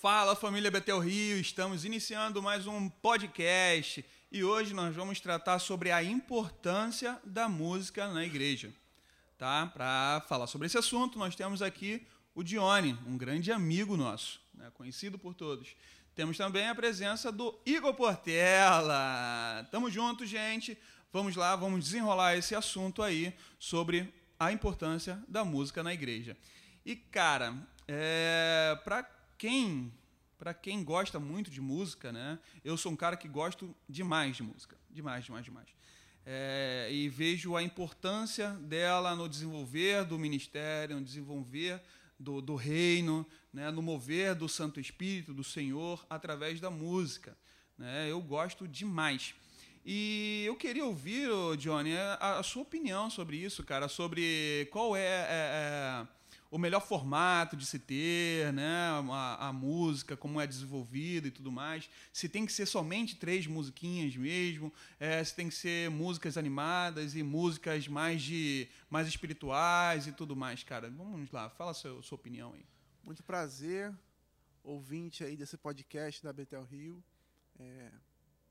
Fala família Betel Rio, estamos iniciando mais um podcast e hoje nós vamos tratar sobre a importância da música na igreja. Tá? Para falar sobre esse assunto, nós temos aqui o Dione, um grande amigo nosso, né? conhecido por todos. Temos também a presença do Igor Portela. Tamo junto, gente. Vamos lá, vamos desenrolar esse assunto aí sobre a importância da música na igreja. E cara, é, para quem para quem gosta muito de música, né? Eu sou um cara que gosto demais de música, demais, demais, demais. É, e vejo a importância dela no desenvolver do ministério, no desenvolver do, do reino, né? no mover do Santo Espírito, do Senhor, através da música. Né? Eu gosto demais. E eu queria ouvir, Johnny, a, a sua opinião sobre isso, cara, sobre qual é, é, é o melhor formato de se ter, né? A, a, música, como é desenvolvida e tudo mais. Se tem que ser somente três musiquinhas mesmo, é, se tem que ser músicas animadas e músicas mais de mais espirituais e tudo mais, cara. Vamos lá, fala a sua, sua opinião aí. Muito prazer, ouvinte aí desse podcast da Betel Rio. É,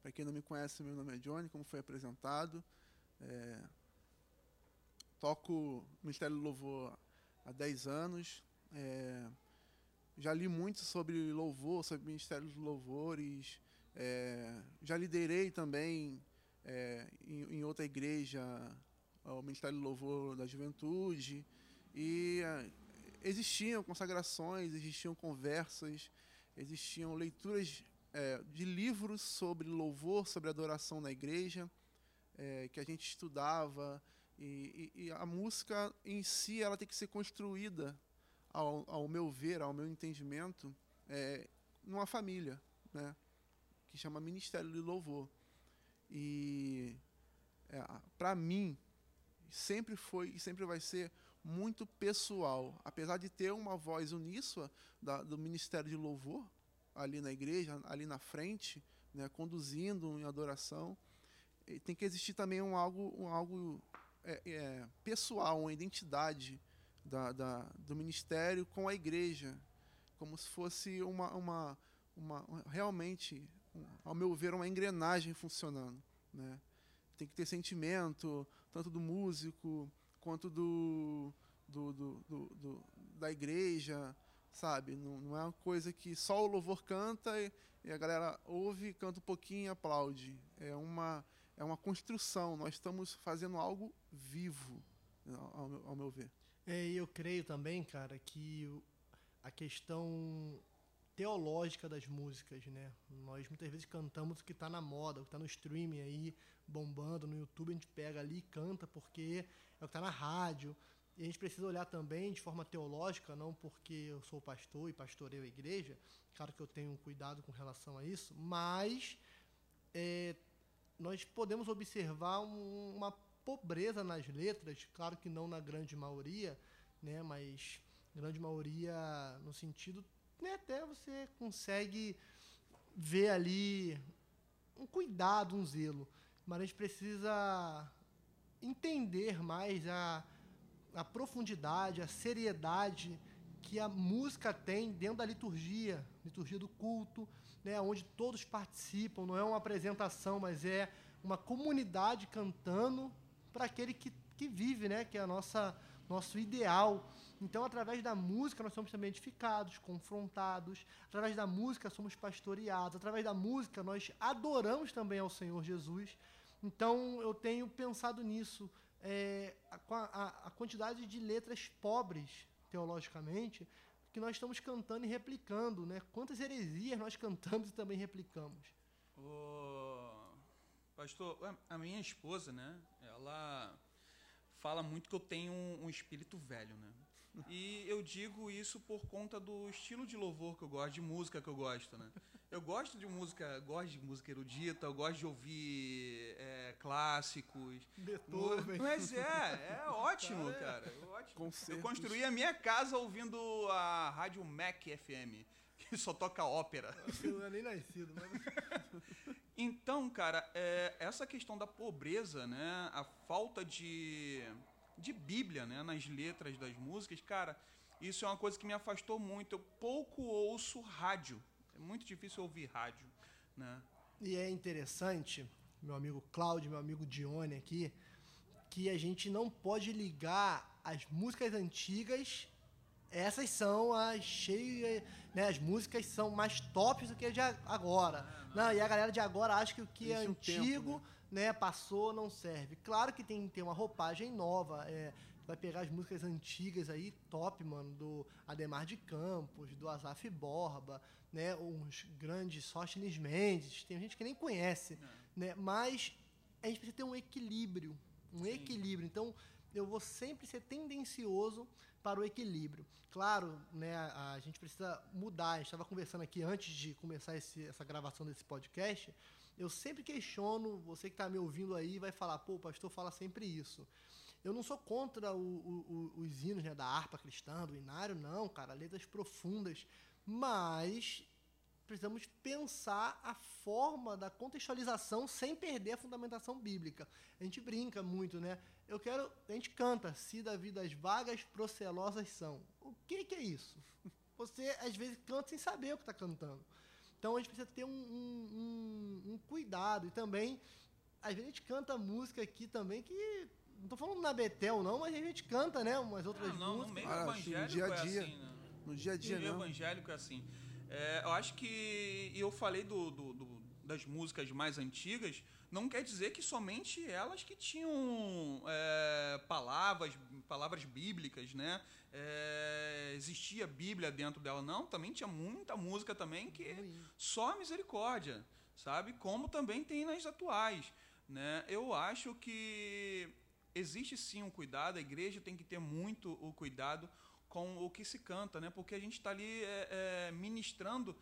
Para quem não me conhece, meu nome é Johnny, como foi apresentado. É, toco Ministério do Louvor há 10 anos. É, já li muito sobre louvor, sobre ministério dos louvores. É, já liderei também é, em, em, outra igreja o Ministério do Louvor da Juventude. E é, existiam consagrações, existiam conversas, existiam leituras é, de livros sobre louvor, sobre adoração na igreja, é, que a gente estudava e, e, e, a música em si ela tem que ser construída, ao, ao meu ver, ao meu entendimento, é, numa família, né? que chama Ministério de Louvor. E é, para mim sempre foi e sempre vai ser muito pessoal, apesar de ter uma voz uníssona da, do Ministério de Louvor ali na igreja, ali na frente, né, conduzindo em adoração, tem que existir também um algo, um algo é, é, pessoal, uma identidade da, da, do ministério com a igreja, como se fosse uma, uma, uma realmente, ao meu ver, uma engrenagem funcionando. Né? Tem que ter sentimento, tanto do músico quanto do, do, do, do da igreja, sabe? Não, não, é uma coisa que só o louvor canta e, e a galera ouve, canta um pouquinho e aplaude. É uma é uma construção, nós estamos fazendo algo vivo, ao meu, ao meu ver. É, eu creio também, cara, que a questão teológica das músicas, né? Nós muitas vezes cantamos o que está na moda, o que está no streaming aí, bombando no YouTube, a gente pega ali e canta porque é o que está na rádio. E a gente precisa olhar também de forma teológica, não porque eu sou pastor e pastoreio a igreja, claro que eu tenho cuidado com relação a isso, mas é, nós podemos observar um, uma pobreza nas letras, claro que não na grande maioria, né, mas grande maioria no sentido né, até você consegue ver ali um cuidado, um zelo, mas a gente precisa entender mais a, a profundidade, a seriedade que a música tem dentro da liturgia, liturgia do culto, né, onde todos participam, não é uma apresentação, mas é uma comunidade cantando para aquele que, que vive, né, que é a nossa nosso ideal. Então, através da música, nós somos também edificados, confrontados. Através da música, somos pastoreados. Através da música, nós adoramos também ao Senhor Jesus. Então, eu tenho pensado nisso. É, a, a, a quantidade de letras pobres, teologicamente, que nós estamos cantando e replicando, né? Quantas heresias nós cantamos e também replicamos. Oh, pastor, a minha esposa, né? Ela fala muito que eu tenho um espírito velho, né? E eu digo isso por conta do estilo de louvor que eu gosto, de música que eu gosto, né? Eu gosto de música, gosto de música erudita, eu gosto de ouvir é, clássicos. Beethoven. Mas é, é ótimo, cara. É ótimo. Eu construí a minha casa ouvindo a rádio Mac FM, que só toca ópera. Eu não é nem nascido, mas... Então, cara, é, essa questão da pobreza, né? A falta de, de Bíblia, né? Nas letras das músicas, cara, isso é uma coisa que me afastou muito. Eu pouco ouço rádio. É muito difícil ouvir rádio, né? E é interessante, meu amigo Cláudio, meu amigo Dione aqui, que a gente não pode ligar as músicas antigas. Essas são as cheias, né? As músicas são mais tops do que as de agora. Não, e a galera de agora acha que o que é Existe um antigo, tempo, né? Né? passou, não serve. Claro que tem que ter uma roupagem nova. É, vai pegar as músicas antigas aí, top, mano, do Ademar de Campos, do Azaf Borba, né? Uns grandes Sóstenes Mendes, tem gente que nem conhece, né? Mas a gente precisa ter um equilíbrio, um Sim. equilíbrio. Então, eu vou sempre ser tendencioso para o equilíbrio. Claro, né, a, a gente precisa mudar. A gente estava conversando aqui antes de começar esse- essa gravação desse podcast. Eu sempre questiono, você que está me ouvindo aí vai falar, pô, o pastor fala sempre isso. Eu não sou contra o- o- o- os hinos né, da harpa cristã, do inário, não, cara, letras profundas. Mas precisamos pensar a forma da contextualização sem perder a fundamentação bíblica. A gente brinca muito, né? Eu quero. A gente canta, se da vida as vagas procelosas são. O que, que é isso? Você, às vezes, canta sem saber o que está cantando. Então a gente precisa ter um, um- um- um cuidado. E também, às vezes a gente canta música aqui também que. Não estou falando na Betel, não, mas a gente canta, né? Umas outras Ah, não, no músicas. meio Ah, que no evangélico dia a é dia, assim, né? No dia a dia, No meio não. evangélico é assim. É, eu acho que. E eu falei do, do- do- das músicas mais antigas, não quer dizer que somente elas que tinham é, palavras, palavras bíblicas, né? É, existia Bíblia dentro dela, não. Também tinha muita música também que só misericórdia, sabe? Como também tem nas atuais, né? Eu acho que existe sim um cuidado, a igreja tem que ter muito o cuidado com o que se canta, né? Porque a gente está ali é, é, ministrando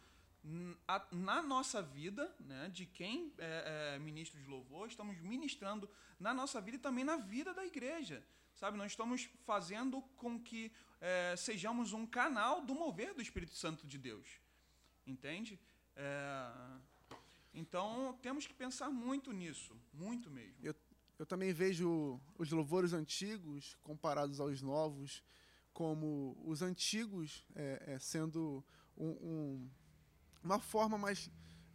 na nossa vida, né? De quem é, é ministro de louvor, estamos ministrando na nossa vida e também na vida da igreja, sabe? Nós estamos fazendo com que é, sejamos um canal do mover do Espírito Santo de Deus, entende? É, então temos que pensar muito nisso, muito mesmo. Eu, eu também vejo os louvores antigos comparados aos novos, como os antigos é, é, sendo um- um- uma forma mais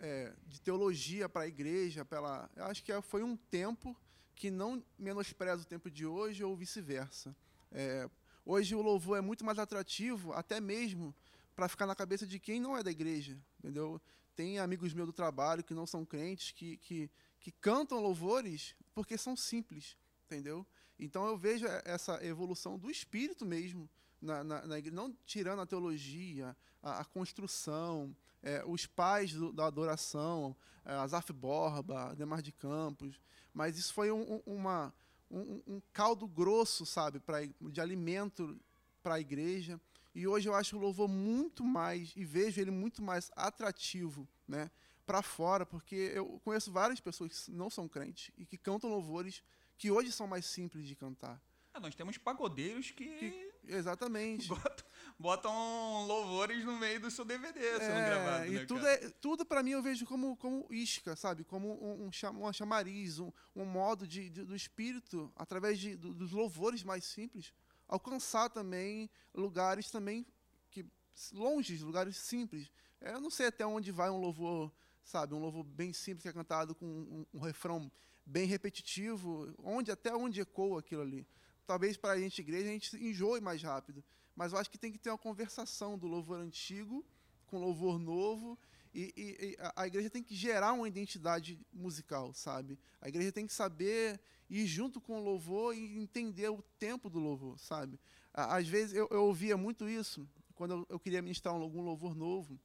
é, de teologia para a igreja. Pela, acho que foi um tempo que não menospreza o tempo de hoje ou vice-versa. É, hoje o louvor é muito mais atrativo, até mesmo para ficar na cabeça de quem não é da igreja, entendeu? Tem amigos meus do trabalho que não são crentes, que, que, que cantam louvores porque são simples, entendeu? Então eu vejo essa evolução do espírito mesmo na, na, na igreja, não tirando a teologia, a, a construção, é, os pais do- da adoração, é, Azaf Borba, Demar de Campos, mas isso foi um, um- uma, um, um caldo grosso, sabe, pra, de alimento para a igreja. E hoje eu acho o louvor muito mais, e vejo ele muito mais atrativo, né, para fora, porque eu conheço várias pessoas que não são crentes e que cantam louvores que hoje são mais simples de cantar. Ah, nós temos pagodeiros que, Que- Exatamente. botam, botam louvores no meio do seu DVD sendo É, gravado, e né, tudo, cara? é, tudo para mim eu vejo como, como isca, sabe? Como um, um uma chamariz, um, um modo de, de- do espírito, através de, do- dos louvores mais simples, alcançar também lugares também que longe, lugares simples. É, Eu não sei até onde vai um louvor, sabe? Um louvor bem simples que é cantado com um, um refrão bem repetitivo, onde até onde ecoa aquilo ali. Talvez para a gente igreja a gente enjoe mais rápido, mas eu acho que tem que ter uma conversação do louvor antigo com louvor novo e, e- e a- igreja tem que gerar uma identidade musical, sabe? A igreja tem que saber ir junto com o louvor e entender o tempo do louvor, sabe? Às vezes eu, eu ouvia muito isso quando eu, eu queria ministrar um- algum louvor novo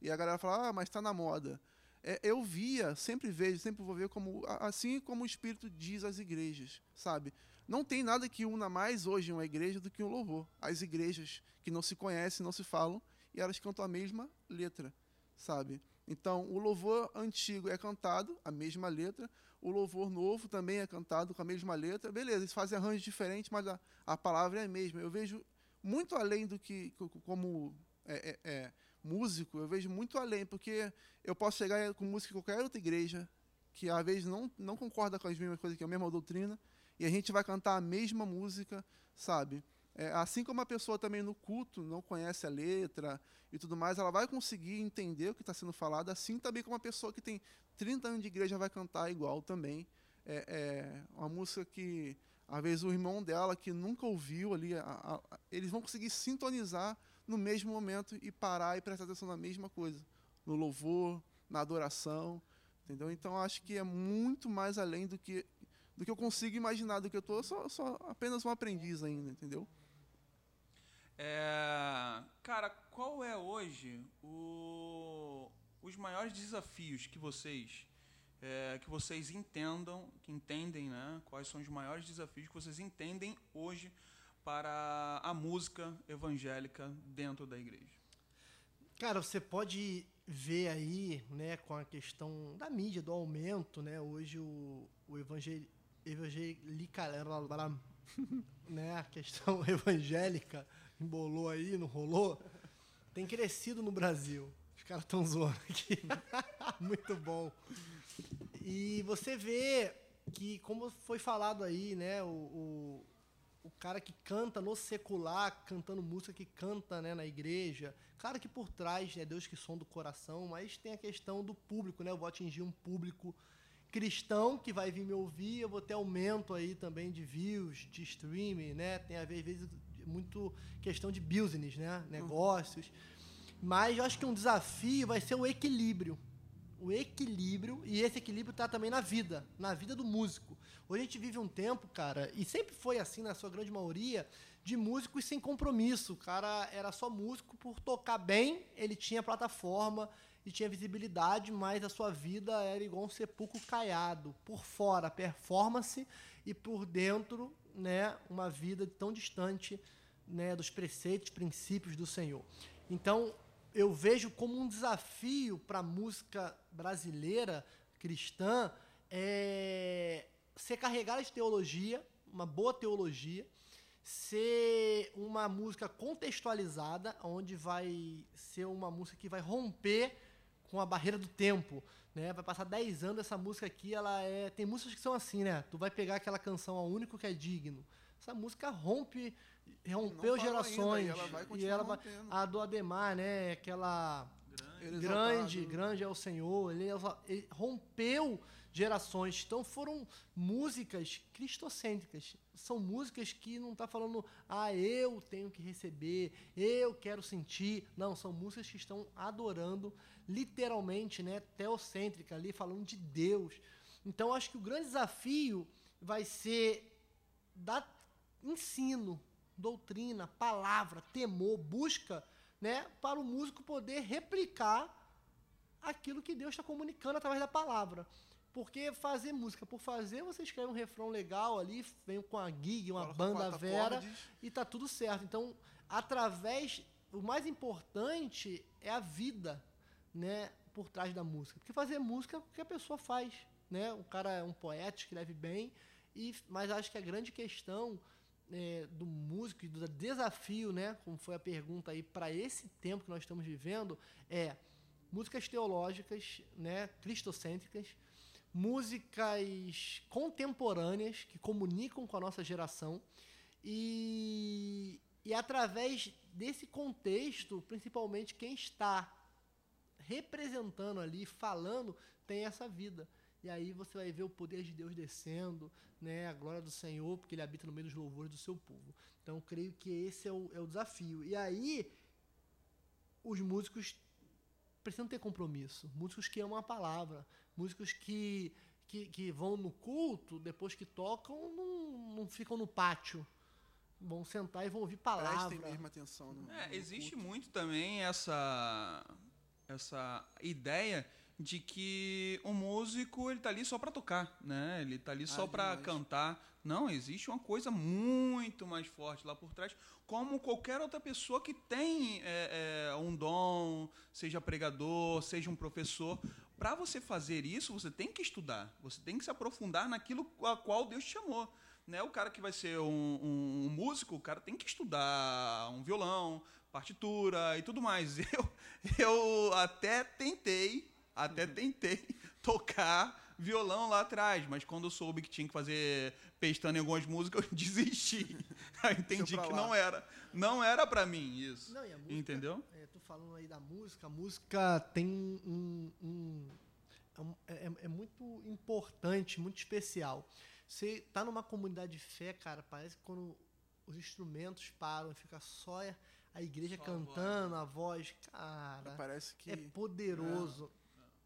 e a galera falava, ah, mas está na moda. É, eu via, sempre vejo, sempre vou ver como assim como o Espírito diz às igrejas, sabe? Não tem nada que una mais hoje uma igreja do que um louvor. As igrejas que não se conhecem, não se falam, e elas cantam a mesma letra, sabe? Então, o louvor antigo é cantado, a mesma letra, o louvor novo também é cantado com a mesma letra. Beleza, eles fazem arranjos diferentes, mas a, a palavra é a mesma. Eu vejo muito além do que, co- como é, é, é, músico, eu vejo muito além, porque eu posso chegar com música em qualquer outra igreja, que às vezes não, não concorda com as mesmas coisas, que é a mesma doutrina, e a gente vai cantar a mesma música, sabe? É, assim como a pessoa também no culto não conhece a letra e tudo mais, ela vai conseguir entender o que está sendo falado, assim também como uma pessoa que tem 30 anos de igreja vai cantar igual também. É, é uma música que, às vezes, o irmão dela, que nunca ouviu ali, a, a, eles vão conseguir sintonizar no mesmo momento e parar e prestar atenção na mesma coisa, no louvor, na adoração, entendeu? Então, acho que é muito mais além do que do que eu consigo imaginar, do que eu estou, só, só apenas um aprendiz ainda, entendeu? É, cara, qual é hoje o, os maiores desafios que vocês é, que vocês entendam, que entendem, né? Quais são os maiores desafios que vocês entendem hoje para a música evangélica dentro da igreja? Cara, você pode ver aí, né, com a questão da mídia, do aumento, né? Hoje o, o evangel, evangélica, né, a questão evangélica embolou aí, não rolou, tem crescido no Brasil. Os caras estão zoando aqui. Muito bom. E você vê que, como foi falado aí, né, o, o, o, cara que canta no secular, cantando música que canta né, na igreja, claro que por trás é Deus que sonda o coração, mas tem a questão do público, né? Eu vou atingir um público cristão que vai vir me ouvir, eu vou ter aumento aí também de views, de streaming, né? Tem a ver, às vezes, muito questão de business, né? Negócios. Mas eu acho que um desafio vai ser o equilíbrio. O equilíbrio, e esse equilíbrio está também na vida, na vida do músico. Hoje a gente vive um tempo, cara, e sempre foi assim na sua grande maioria, de músicos sem compromisso. O cara era só músico por tocar bem, ele tinha plataforma, e tinha visibilidade, mas a sua vida era igual um sepulcro caiado. Por fora, performance, e por dentro, né, uma vida tão distante né, dos preceitos, princípios do Senhor. Então, eu vejo como um desafio para a música brasileira cristã é ser carregada de teologia, uma boa teologia, ser uma música contextualizada, onde vai ser uma música que vai romper com a barreira do tempo, né? Vai passar 10 anos essa música aqui, ela é, tem músicas que são assim, né? Tu vai pegar aquela canção A Único que é digno. Essa música rompe rompeu gerações ainda, e ela, vai e ela vai, a do Ademar, né? Aquela grande, grande, grande é o Senhor, ele, ele rompeu gerações. Então foram músicas cristocêntricas. São músicas que não está falando, ah, eu tenho que receber, eu quero sentir. Não, são músicas que estão adorando, literalmente, né, teocêntrica ali, falando de Deus. Então acho que o grande desafio vai ser dar ensino, doutrina, palavra, temor, busca, né, para o músico poder replicar aquilo que Deus está comunicando através da palavra. Porque fazer música por fazer, você escreve um refrão legal ali, vem com a gig, uma banda vera e tá tudo certo. Então, através o mais importante é a vida, né, por trás da música. Porque fazer música é o que a pessoa faz, né? O cara é um poeta, escreve bem, e mas acho que a grande questão é, do músico e do desafio, né, como foi a pergunta aí para esse tempo que nós estamos vivendo, é músicas teológicas, né, cristocêntricas, músicas contemporâneas que comunicam com a nossa geração e, e através desse contexto, principalmente quem está representando ali, falando, tem essa vida. E aí você vai ver o poder de Deus descendo, né, a glória do Senhor, porque Ele habita no meio dos louvores do seu povo. Então, creio que esse é o, é o desafio. E aí, os músicos precisam ter compromisso. Músicos que amam a palavra, músicos que, que, que vão no culto, depois que tocam, não, não ficam no pátio. Vão sentar e vão ouvir palavra. Prestem mesmo atenção. No, é, no existe culto. muito também essa, essa ideia de que o músico ele tá ali só para tocar, né? Ele tá ali só ah, para cantar. Não, existe uma coisa muito mais forte lá por trás, como qualquer outra pessoa que tem é, é, um dom, seja pregador, seja um professor. Para você fazer isso, você tem que estudar, você tem que se aprofundar naquilo a qual Deus te chamou. Né? O cara que vai ser um, um, um músico, o cara tem que estudar um violão, partitura e tudo mais. Eu, eu até tentei, até tentei tocar violão lá atrás, mas quando eu soube que tinha que fazer pestando em algumas músicas, eu desisti. Aí entendi que não era. Não era pra mim isso. Não, e a música, Entendeu? É, tô falando aí da música. A música tem um. um- é é, é- é muito importante, muito especial. Você tá numa comunidade de fé, cara, parece que quando os instrumentos param, fica só a igreja Só a cantando, a voz, cara. Parece que. É poderoso.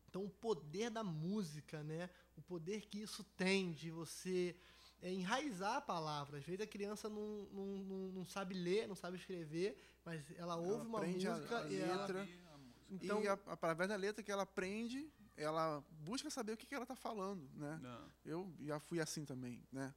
Então, o poder da música, né? O poder que isso tem de você é, enraizar a palavra. Às vezes a criança não, não, não, não sabe ler, não sabe escrever, mas ela ouve uma aprende a- música a e ela. letra. Então, e a, através da letra que ela aprende, ela busca saber o que, que ela está falando, né? Não. Eu já fui assim também, né?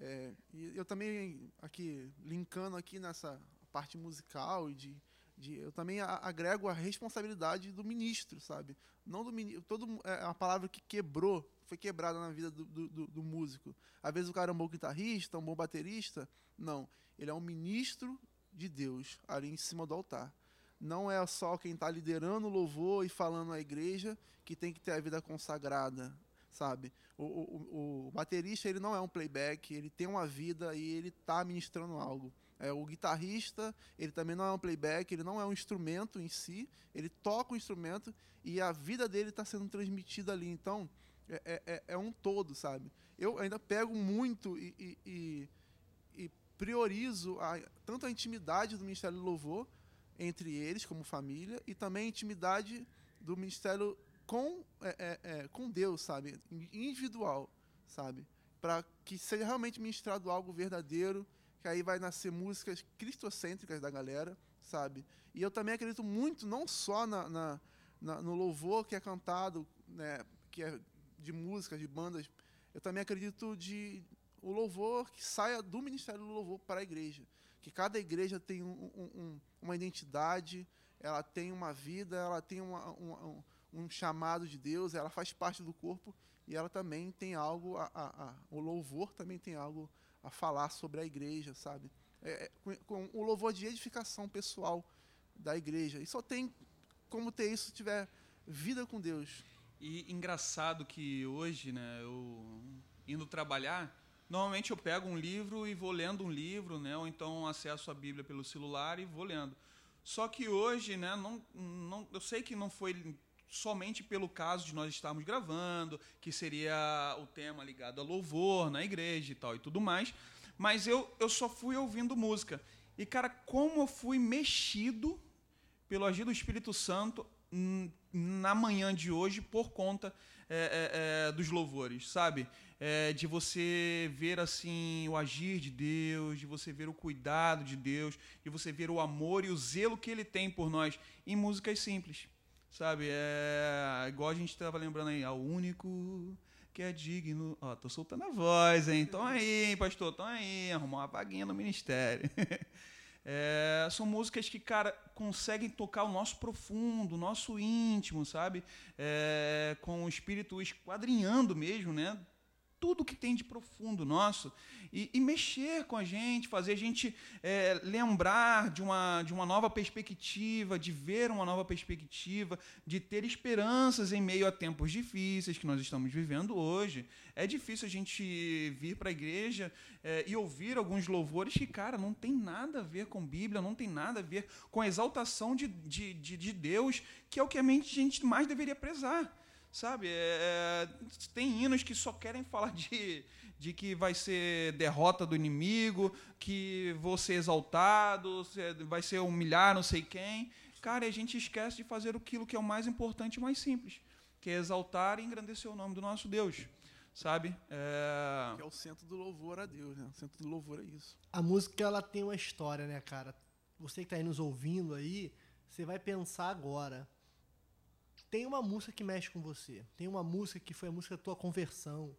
É, e eu também, aqui, linkando aqui nessa parte musical e de, de eu também agrego a responsabilidade do ministro, sabe? Não do ministro, todo mu- é uma palavra que quebrou, foi quebrada na vida do, do, do- músico. Às vezes o cara é um bom guitarrista, um bom baterista, não. Ele é um ministro de Deus ali em cima do altar. Não é só quem está liderando o louvor e falando à igreja que tem que ter a vida consagrada, sabe? O, o- o baterista ele não é um playback, ele tem uma vida e ele está ministrando algo. É, o guitarrista ele também não é um playback, ele não é um instrumento em si, ele toca o instrumento e a vida dele está sendo transmitida ali. Então é, é- é, é um todo, sabe? Eu ainda pego muito e, e- e- priorizo a- tanto a intimidade do Ministério do Louvor entre eles como família e também a intimidade do ministério com é, é, com Deus, sabe, individual, sabe, para que seja realmente ministrado algo verdadeiro, que aí vai nascer músicas cristocêntricas da galera, sabe. E eu também acredito muito não só na, na- na- no louvor que é cantado, né, que é de músicas, de bandas, eu também acredito de o louvor que saia do ministério do louvor para a igreja, que cada igreja tem um- um- um- uma identidade, ela tem uma vida, ela tem uma- um, um chamado de Deus, ela faz parte do corpo e ela também tem algo, a, a- a- o louvor também tem algo a falar sobre a igreja, sabe? É, é, com, o louvor de edificação pessoal da igreja. E só tem como ter isso se tiver vida com Deus. E engraçado que hoje, né, eu indo trabalhar, normalmente eu pego um livro e vou lendo um livro, né, ou então acesso a Bíblia pelo celular e vou lendo. Só que hoje, né, não, não, eu sei que não foi somente pelo caso de nós estarmos gravando, que seria o tema ligado a louvor na igreja e tal e tudo mais, mas eu, eu só fui ouvindo música. E, cara, como eu fui mexido pelo agir do Espírito Santo na manhã de hoje por conta é, é, dos louvores, sabe? De você ver assim o agir de Deus, de você ver o cuidado de Deus, de você ver o amor e o zelo que Ele tem por nós em músicas simples, sabe? É igual a gente estava lembrando aí, ao único que é digno. Ó, tô soltando a voz, hein? Então aí, hein, pastor, então aí, arrumar uma vaguinha no ministério. É, são músicas que, cara, conseguem tocar o nosso profundo, o nosso íntimo, sabe? É, com o espírito esquadrinhando mesmo, né? Tudo que tem de profundo nosso. E, e mexer com a gente, fazer a gente é, lembrar de uma, de uma nova perspectiva, de ver uma nova perspectiva, de ter esperanças em meio a tempos difíceis que nós estamos vivendo hoje. É difícil a gente vir para a igreja é, e ouvir alguns louvores que, cara, não tem nada a ver com Bíblia, não tem nada a ver com a exaltação de, de, de, de Deus, que é o que a gente mais deveria prezar. Sabe? É, tem hinos que só querem falar de, de que vai ser derrota do inimigo, que vou ser exaltado, cê- vai ser humilhar não sei quem. Cara, e a gente esquece de fazer aquilo que é o mais importante e mais simples, que é exaltar e engrandecer o nome do nosso Deus. Sabe? É, Que é o centro do louvor a Deus, né? O centro do louvor é isso. a música ela tem uma história, né, cara? Você que tá aí nos ouvindo aí, você vai pensar agora. Tem uma música que mexe com você. Tem uma música que foi a música da tua conversão.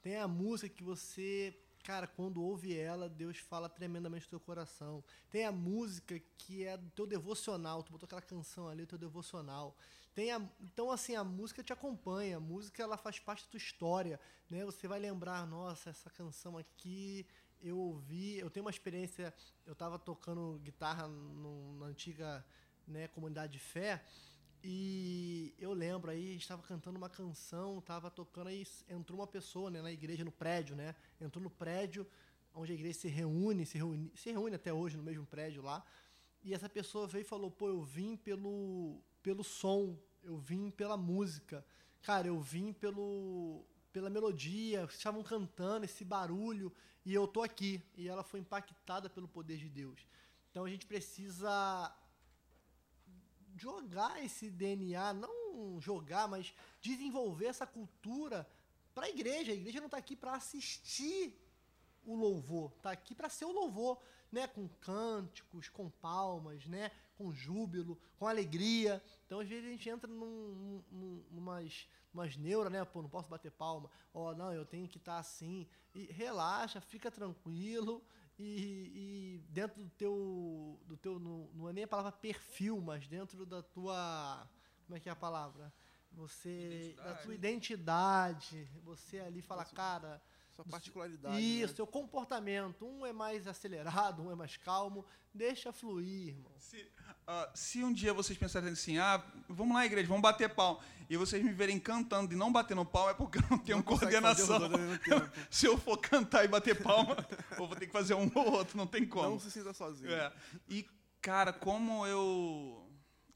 Tem a música que você, cara, quando ouve ela, Deus fala tremendamente no teu coração. Tem a música que é do teu devocional. Tu botou aquela canção ali, o teu devocional. Tem a, então, assim, a música te acompanha. A música, ela faz parte da tua história. Né? Você vai lembrar, nossa, essa canção aqui eu ouvi, eu tenho uma experiência, eu estava tocando guitarra no- na antiga né, comunidade de fé, E eu lembro aí, estava cantando uma canção, estava tocando aí, entrou uma pessoa né, na igreja, no prédio, né? Entrou no prédio onde a igreja se reúne, se reúne, se reúne até hoje no mesmo prédio lá. E essa pessoa veio e falou: pô, eu vim pelo, pelo som, eu vim pela música. Cara, eu vim pelo, pela melodia, estavam cantando esse barulho e eu tô aqui. E ela foi impactada pelo poder de Deus. Então a gente precisa jogar esse DNA, não jogar, mas desenvolver essa cultura para a igreja. A igreja não está aqui para assistir o louvor, está aqui para ser o louvor, né, com cânticos, com palmas, né, com júbilo, com alegria. Então às vezes a gente entra num, num, numas, neuras, né, pô, não posso bater palma, ó, oh, não, eu tenho que estar tá assim. E relaxa, fica tranquilo, e, e, dentro do teu, do teu não, não é nem a palavra perfil, mas dentro da tua, como é que é a palavra? Você, identidade. da tua identidade, você ali fala, cara, sua particularidade. Isso, né? seu comportamento. Um é mais acelerado, um é mais calmo. Deixa fluir, irmão. Se, uh, se um dia vocês pensarem assim, ah, vamos lá, igreja, vamos bater pau, e vocês me verem cantando e não batendo palma, é porque eu não tenho não coordenação. se eu for cantar e bater palma, eu vou ter que fazer um ou outro, não tem como. Não se sinta sozinho. É. E, cara, como eu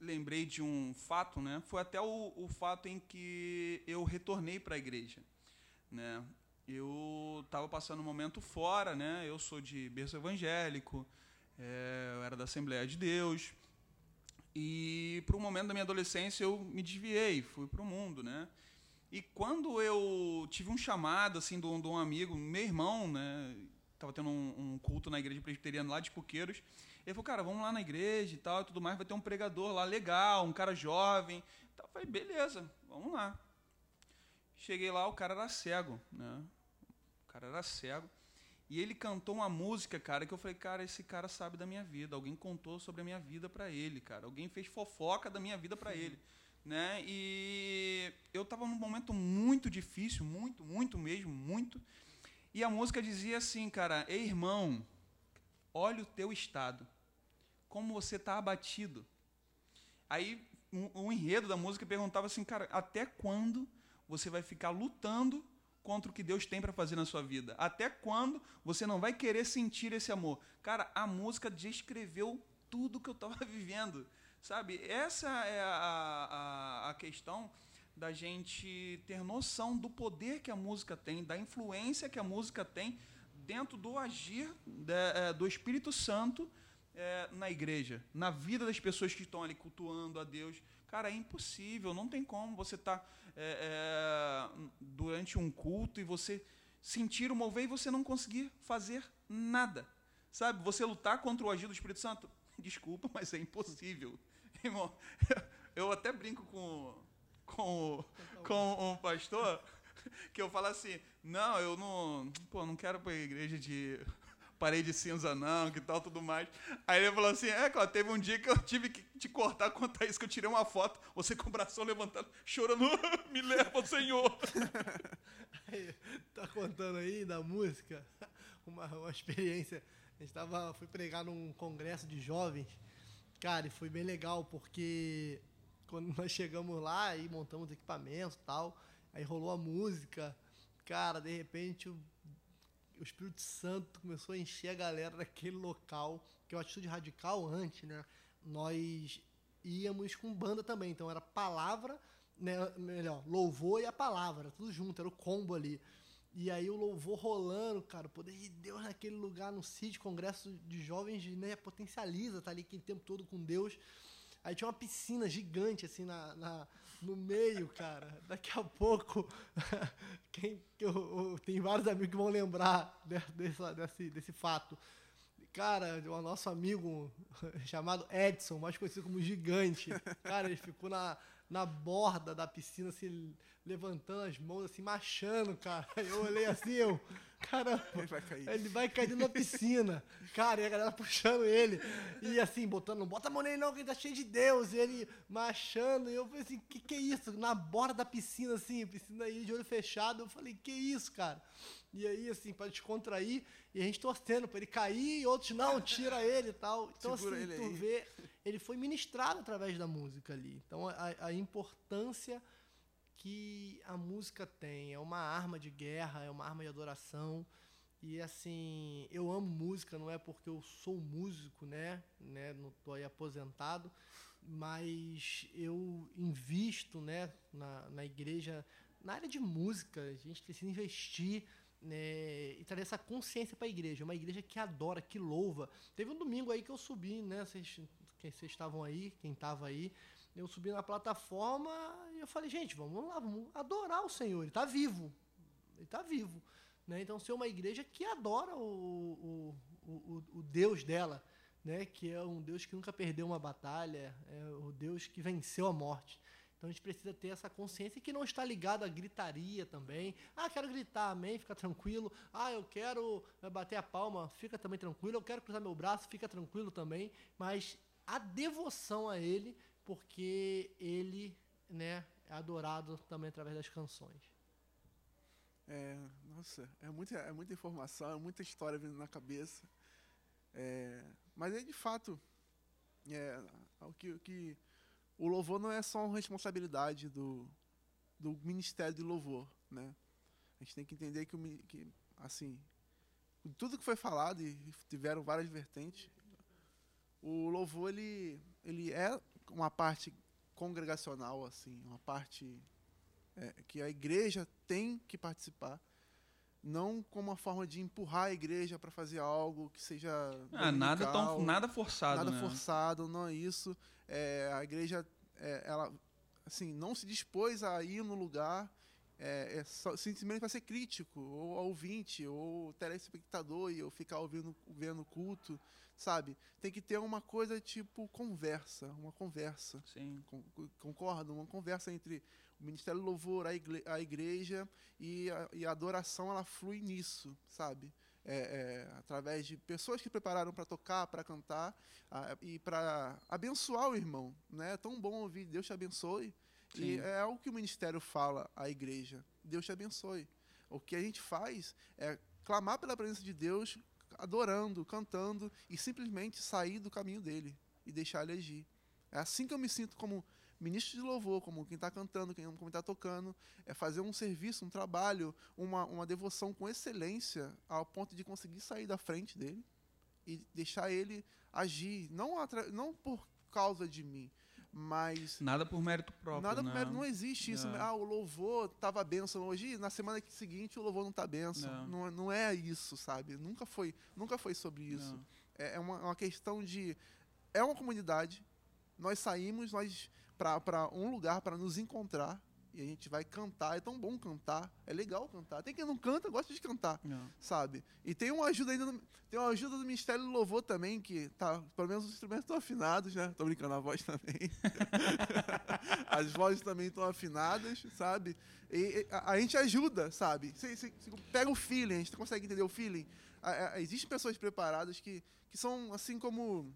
lembrei de um fato, né? Foi até o, o fato em que eu retornei para a igreja, né? Eu estava passando um momento fora, né? Eu sou de berço evangélico, é, eu era da Assembleia de Deus. E por um momento da minha adolescência eu me desviei, fui para o mundo, né? E quando eu tive um chamado assim de um, de um amigo, meu irmão, né? Tava tendo um, um, culto na igreja presbiteriana lá de Puqueiros. Ele falou, cara, vamos lá na igreja e tal e tudo mais, vai ter um pregador lá legal, um cara jovem. Então, eu falei, beleza, vamos lá. Cheguei lá, o cara era cego, né? O cara era cego. E ele cantou uma música, cara, que eu falei, cara, esse cara sabe da minha vida. Alguém contou sobre a minha vida para ele, cara. Alguém fez fofoca da minha vida para ele, né? E eu tava num momento muito difícil, muito, muito mesmo, muito. E a música dizia assim, cara, ei irmão, olha o teu estado. Como você tá abatido. Aí o enredo da música perguntava assim, cara, até quando você vai ficar lutando contra o que Deus tem para fazer na sua vida? Até quando você não vai querer sentir esse amor? Cara, a música descreveu tudo que eu estava vivendo, sabe? Essa é a, a, a questão da gente ter noção do poder que a música tem, da influência que a música tem dentro do agir de, é, do Espírito Santo é, na igreja, na vida das pessoas que estão ali cultuando a Deus. Cara, é impossível, não tem como você estar tá, é, é, durante um culto e você sentir o mover e você não conseguir fazer nada. Sabe? Você lutar contra o agir do Espírito Santo. Desculpa, mas é impossível. Irmão, eu até brinco com, com, com um pastor que eu falo assim, não, eu não, pô, não quero para a igreja de parede cinza não, que tal, tudo mais. Aí ele falou assim, é, claro, teve um dia que eu tive que te cortar contar isso, que eu tirei uma foto, você com o bração levantado, chorando, me leva, Senhor. Aí, tá contando aí da música, uma, uma experiência, a gente tava, fui pregar num congresso de jovens, cara, e foi bem legal, porque quando nós chegamos lá e montamos equipamento e tal, aí rolou a música, cara, de repente o Espírito Santo começou a encher a galera daquele local, que é uma atitude radical antes, né? Nós íamos com banda também, então era palavra, né, melhor, louvor e a palavra, tudo junto, era o combo ali. E aí o louvor rolando, cara, o poder de Deus naquele lugar, no sítio, congresso de jovens, né, potencializa, tá ali aquele tempo todo com Deus. Aí tinha uma piscina gigante, assim, na, na no meio, cara. Daqui a pouco, quem, eu, eu, tem vários amigos que vão lembrar desse, desse, desse fato. Cara, o nosso amigo chamado Edson, mais conhecido como Gigante, cara, ele ficou na, na borda da piscina, assim, levantando as mãos, assim, machando, cara. Eu olhei assim, eu, caramba, ele vai cair. Ele vai cair dentro da piscina. Cara, e a galera puxando ele. E assim, botando, não bota a mão nele não, que ele tá cheio de Deus. E ele machando. E eu falei assim, que que é isso? Na borda da piscina, assim, piscina aí de olho fechado. Eu falei, que isso, cara? E aí, assim, para descontrair, e a gente torcendo para ele cair, e outros não, tira ele e tal. Então, Segura assim, tu aí. vê, ele foi ministrado através da música ali. Então, a, a importância que a música tem. É uma arma de guerra, é uma arma de adoração. E assim, eu amo música, não é porque eu sou músico, né? né? Não tô aí aposentado, mas eu invisto, né, na, na igreja, na área de música. A gente precisa investir né, e trazer essa consciência para a igreja. Uma igreja que adora, que louva. Teve um domingo aí que eu subi, né? Vocês, quem vocês estavam aí, quem estava aí, eu subi na plataforma e eu falei, gente, vamos lá, vamos adorar o Senhor. Ele está vivo. Ele está vivo. Né? Então, ser uma igreja que adora o, o, o, o Deus dela, né? que é um Deus que nunca perdeu uma batalha, é o Deus que venceu a morte. Então a gente precisa ter essa consciência que não está ligado à gritaria também. Ah, quero gritar, amém, fica tranquilo. Ah, eu quero bater a palma, fica também tranquilo. Eu quero cruzar meu braço, fica tranquilo também. Mas a devoção a Ele, porque Ele né, é adorado também através das canções. É, nossa, é muita, é muita informação, é muita história vindo na cabeça. É, mas é de fato, é, o que, o que o louvor não é só uma responsabilidade do, do ministério de louvor, né? A gente tem que entender que, o, que assim, tudo que foi falado e tiveram várias vertentes, o louvor ele, ele é uma parte congregacional, assim, uma parte é, que a igreja tem que participar, não como uma forma de empurrar a igreja para fazer algo que seja ah, nada tão nada forçado, nada né? forçado, não é isso. É, a igreja, é, ela, assim, não se dispôs a ir no lugar é, é só, simplesmente para ser crítico, ou ouvinte, ou telespectador e eu ficar ouvindo, vendo culto, sabe? Tem que ter uma coisa tipo conversa, uma conversa. Sim. Concordo? Uma conversa entre o Ministério do Louvor, a, igre a igreja e a, e a, adoração, ela flui nisso, sabe? É, é, através de pessoas que prepararam para tocar, para cantar a, e para abençoar o irmão. Né? É tão bom ouvir Deus te abençoe. Sim. E é algo que o ministério fala à igreja. Deus te abençoe. O que a gente faz é clamar pela presença de Deus, adorando, cantando e simplesmente sair do caminho dele e deixar ele agir. É assim que eu me sinto como ministro de louvor, como quem está cantando, quem está tocando, é fazer um serviço, um trabalho, uma, uma devoção com excelência, ao ponto de conseguir sair da frente dele e deixar ele agir, não, não por causa de mim, mas nada por mérito próprio. Nada por né? mérito, não existe isso. Não. Ah, o louvor estava benção hoje, na semana seguinte o louvor não está benção. Não. não. Não, é isso, sabe? Nunca foi, nunca foi sobre isso. É, é uma, uma questão de é uma comunidade. Nós saímos, nós para um lugar para nos encontrar e a gente vai cantar. É tão bom cantar, é legal cantar. Tem quem não canta, gosta de cantar, não. sabe? E tem uma ajuda ainda, tem uma ajuda do Ministério do Louvor também que tá, pelo menos os instrumentos estão afinados, né? Tô brincando, a voz também. As vozes também estão afinadas, sabe? E, a, a, gente ajuda, sabe? Você, você, você, pega o feeling, a gente consegue entender o feeling. A, a, existem pessoas preparadas que, que são assim como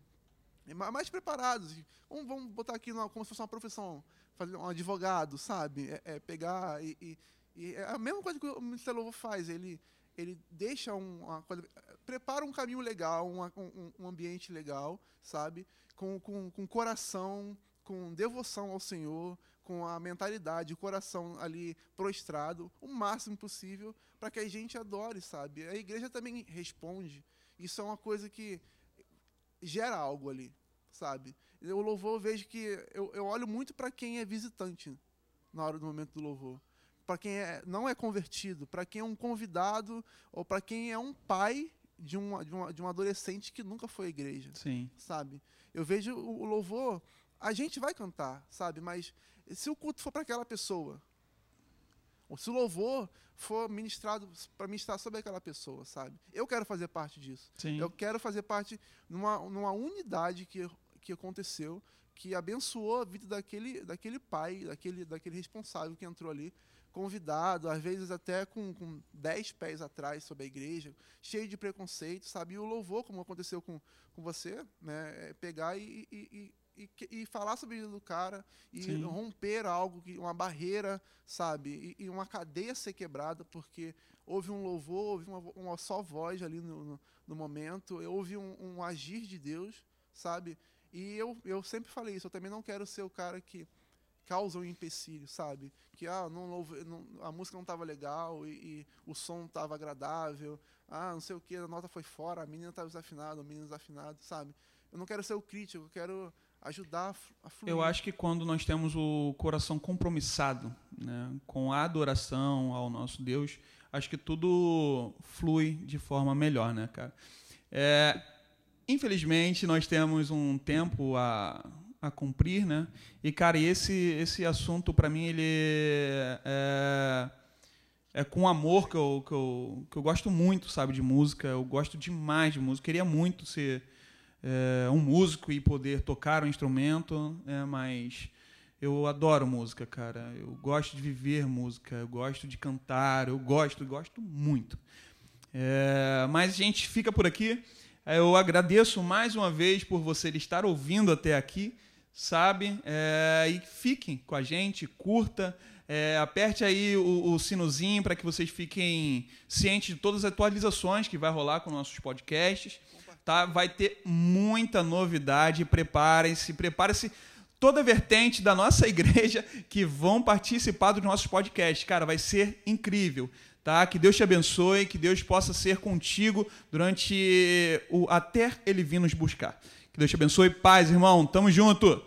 mais preparados. Vamos, vamos botar aqui numa, como se fosse uma profissão, fazer um advogado, sabe? É, é pegar e, e, e, é a mesma coisa que o Ministério Louvor faz. Ele, ele deixa um, uma coisa, prepara um caminho legal, um, um, um ambiente legal, sabe? Com, com, com coração, com devoção ao Senhor, com a mentalidade, o coração ali prostrado, o máximo possível, para que a gente adore, sabe? A igreja também responde. Isso é uma coisa que gera algo ali, sabe? O louvor eu vejo que eu, eu olho muito para quem é visitante na hora do momento do louvor, para quem é, não é convertido, para quem é um convidado ou para quem é um pai de um, de, uma, de um adolescente que nunca foi à igreja, Sim. sabe? Eu vejo o, o louvor, a gente vai cantar, sabe? Mas se o culto for para aquela pessoa, se o louvor for ministrado para ministrar sobre aquela pessoa, sabe? Eu quero fazer parte disso. Sim. Eu quero fazer parte numa, numa unidade que, que aconteceu, que abençoou a vida daquele, daquele pai, daquele, daquele responsável que entrou ali, convidado, às vezes até com, com dez pés atrás sobre a igreja, cheio de preconceito, sabe? E o louvor, como aconteceu com, com você, né? É pegar e, e, e, e, falar sobre a vida do cara e Sim. romper algo, que- uma barreira, sabe? E, e uma cadeia ser quebrada, porque houve um louvor, houve uma, uma só voz ali no, no, no momento, houve um, um agir de Deus, sabe? E eu, eu sempre falei isso, eu também não quero ser o cara que causa um empecilho, sabe? Que ah, não, não- a música não estava legal e, e o som não estava agradável, ah, não sei o que, a nota foi fora, a menina estava desafinada, o menino desafinado, sabe? Eu não quero ser o crítico, eu quero ajudar a flu- a fluir. Eu acho que quando nós temos o coração compromissado né, com a adoração ao nosso Deus, acho que tudo flui de forma melhor, né, cara? É, infelizmente, nós temos um tempo a, a cumprir, né? E, cara, esse, esse assunto, para mim, ele é, é com amor que eu, que, eu, que eu gosto muito, sabe, de música. Eu gosto demais de música. Queria muito ser é, um músico e poder tocar um instrumento, é, mas eu adoro música, cara. Eu gosto de viver música, eu gosto de cantar, eu gosto, gosto muito. É, mas a gente fica por aqui. Eu agradeço mais uma vez por você estar ouvindo até aqui, sabe? É, e fiquem com a gente, curta, é, aperte aí o, o sinozinho para que vocês fiquem cientes de todas as atualizações que vai rolar com nossos podcasts. Tá? Vai ter muita novidade, preparem-se, preparem-se toda a vertente da nossa igreja que vão participar dos nossos podcasts. Cara, vai ser incrível. Tá? Que Deus te abençoe, que Deus possa ser contigo durante o até ele vir nos buscar. Que Deus te abençoe. Paz, irmão. Tamo junto.